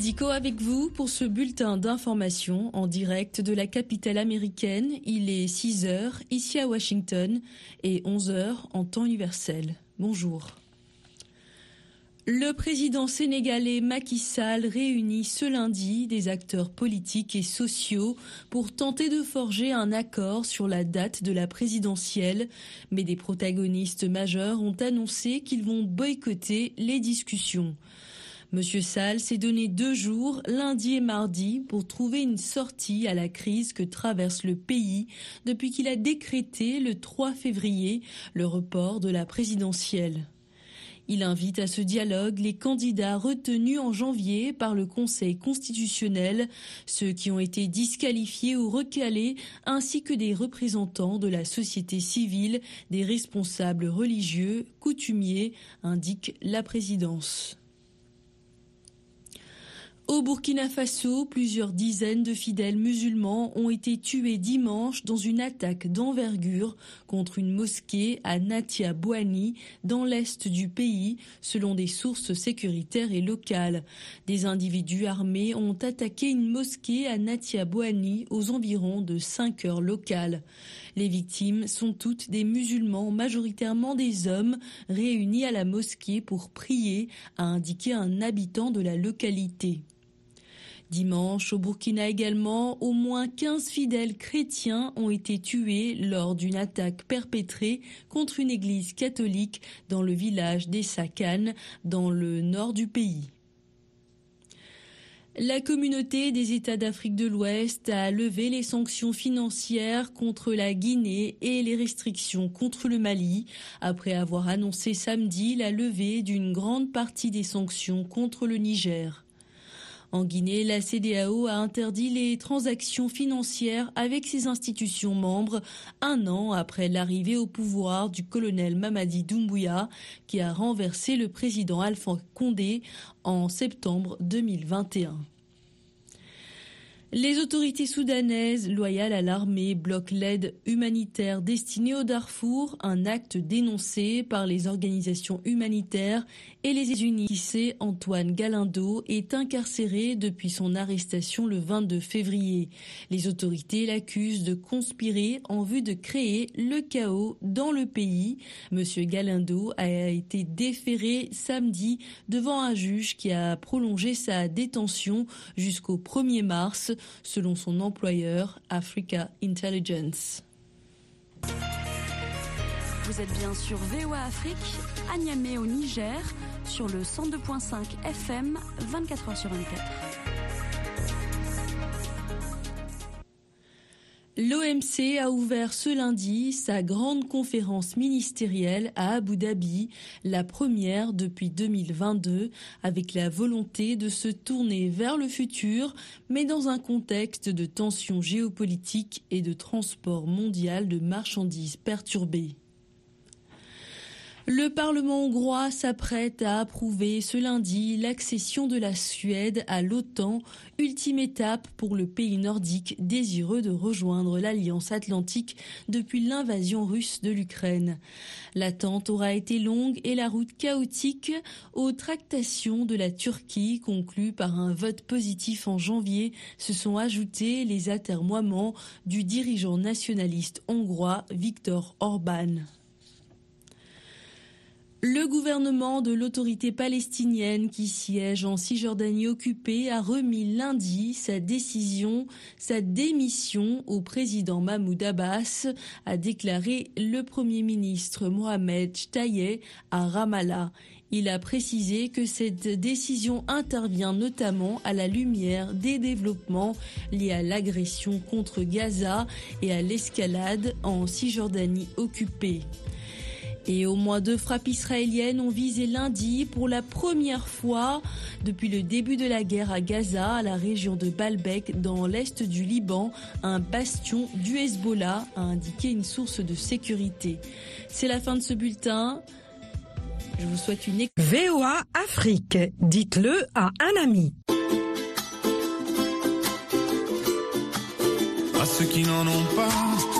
Eldiko avec vous pour ce bulletin d'information en direct de la capitale américaine. Il est 6 heures ici à Washington et 11 heures en temps universel. Bonjour. Le président sénégalais Macky Sall réunit ce lundi des acteurs politiques et sociaux pour tenter de forger un accord sur la date de la présidentielle, mais des protagonistes majeurs ont annoncé qu'ils vont boycotter les discussions. Monsieur Sall s'est donné deux jours, lundi et mardi, pour trouver une sortie à la crise que traverse le pays depuis qu'il a décrété le 3 février le report de la présidentielle. Il invite à ce dialogue les candidats retenus en janvier par le Conseil constitutionnel, ceux qui ont été disqualifiés ou recalés, ainsi que des représentants de la société civile, des responsables religieux, coutumiers, indique la présidence. Au Burkina Faso, plusieurs dizaines de fidèles musulmans ont été tués dimanche dans une attaque d'envergure contre une mosquée à Natia Bouani, dans l'est du pays, selon des sources sécuritaires et locales. Des individus armés ont attaqué une mosquée à Natia Bouani aux environs de 5 heures locales. Les victimes sont toutes des musulmans, majoritairement des hommes, réunis à la mosquée pour prier, a indiqué un habitant de la localité. Dimanche, au Burkina également, au moins 15 fidèles chrétiens ont été tués lors d'une attaque perpétrée contre une église catholique dans le village d'Essakan, dans le nord du pays. La communauté des États d'Afrique de l'Ouest a levé les sanctions financières contre la Guinée et les restrictions contre le Mali, après avoir annoncé samedi la levée d'une grande partie des sanctions contre le Niger. En Guinée, la CDAO a interdit les transactions financières avec ses institutions membres un an après l'arrivée au pouvoir du colonel Mamadi Doumbouya qui a renversé le président Alpha Condé en septembre 2021. Les autorités soudanaises, loyales à l'armée, bloquent l'aide humanitaire destinée au Darfour, un acte dénoncé par les organisations humanitaires et les Unis. Antoine Galindo est incarcéré depuis son arrestation le 22 février. Les autorités l'accusent de conspirer en vue de créer le chaos dans le pays. Monsieur Galindo a été déféré samedi devant un juge qui a prolongé sa détention jusqu'au 1er mars selon son employeur Africa Intelligence. Vous êtes bien sur VOA Afrique, à au Niger, sur le 102.5 FM, 24h sur 24. L'OMC a ouvert ce lundi sa grande conférence ministérielle à Abu Dhabi, la première depuis 2022, avec la volonté de se tourner vers le futur, mais dans un contexte de tensions géopolitiques et de transport mondial de marchandises perturbées. Le Parlement hongrois s'apprête à approuver ce lundi l'accession de la Suède à l'OTAN, ultime étape pour le pays nordique désireux de rejoindre l'Alliance atlantique depuis l'invasion russe de l'Ukraine. L'attente aura été longue et la route chaotique aux tractations de la Turquie conclues par un vote positif en janvier se sont ajoutés les atermoiements du dirigeant nationaliste hongrois Viktor Orban. Le gouvernement de l'autorité palestinienne qui siège en Cisjordanie occupée a remis lundi sa décision, sa démission au président Mahmoud Abbas, a déclaré le premier ministre Mohamed Taye à Ramallah. Il a précisé que cette décision intervient notamment à la lumière des développements liés à l'agression contre Gaza et à l'escalade en Cisjordanie occupée. Et au moins deux frappes israéliennes ont visé lundi pour la première fois depuis le début de la guerre à Gaza, à la région de Baalbek, dans l'est du Liban, un bastion du Hezbollah, a indiqué une source de sécurité. C'est la fin de ce bulletin. Je vous souhaite une VOA Afrique. Dites-le à un ami. À ceux qui n'en ont pas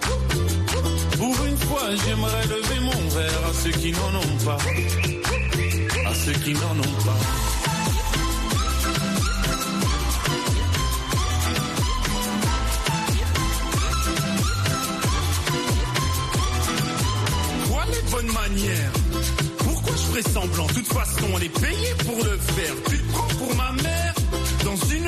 j'aimerais lever mon verre à ceux qui n'en ont pas. À ceux qui n'en ont pas. Voilà les bonnes manières. Pourquoi je ferais semblant? De toute façon, on est payé pour le faire. Tu te prends pour ma mère?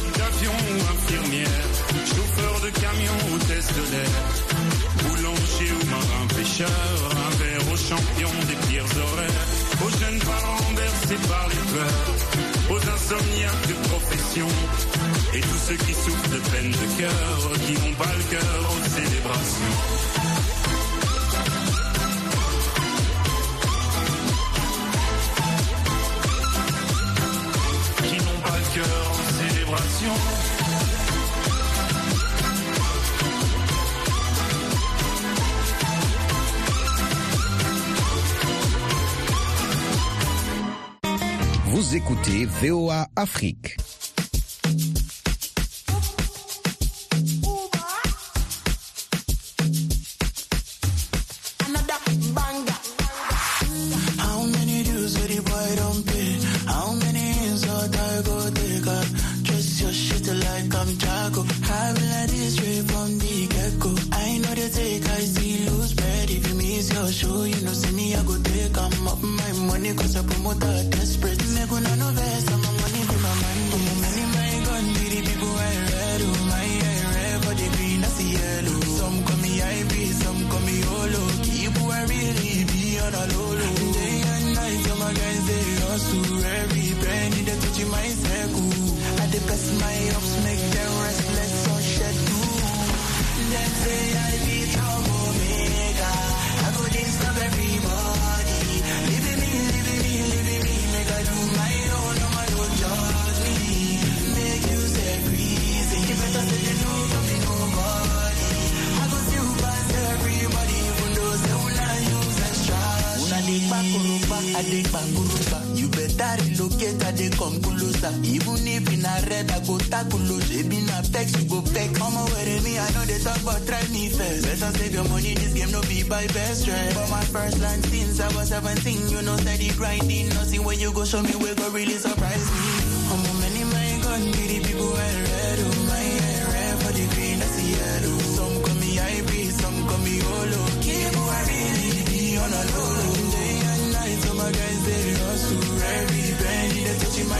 Pilote d'avion ou infirmière, chauffeur de camion, hôtesse de l'air, boulanger ou marin pêcheur, un verre aux champions des pires horaires, aux jeunes parents bercés par les pleurs, aux insomniaques de profession, et tous ceux qui souffrent de peine de cœur, qui n'ont pas le cœur aux célébrations. Vous écoutez VOA Afrique. I dig my panguruba. You better relocate, I dey come closer. Even if in a red, I go takulu. They be na text, you go peck. Come away with me, I know they talk, but try me first. Better save your money, this game no be by best friend. For my first land since I was 17, you know, steady grinding. Nothing when you go show me, where go really surprise me. I'm a many man, gun, the people wear red, oh my red for the green, that's the yellow. Some call me IP, some call me Olo. Keep who I be on a low guys, they hustle. Every band, they touching my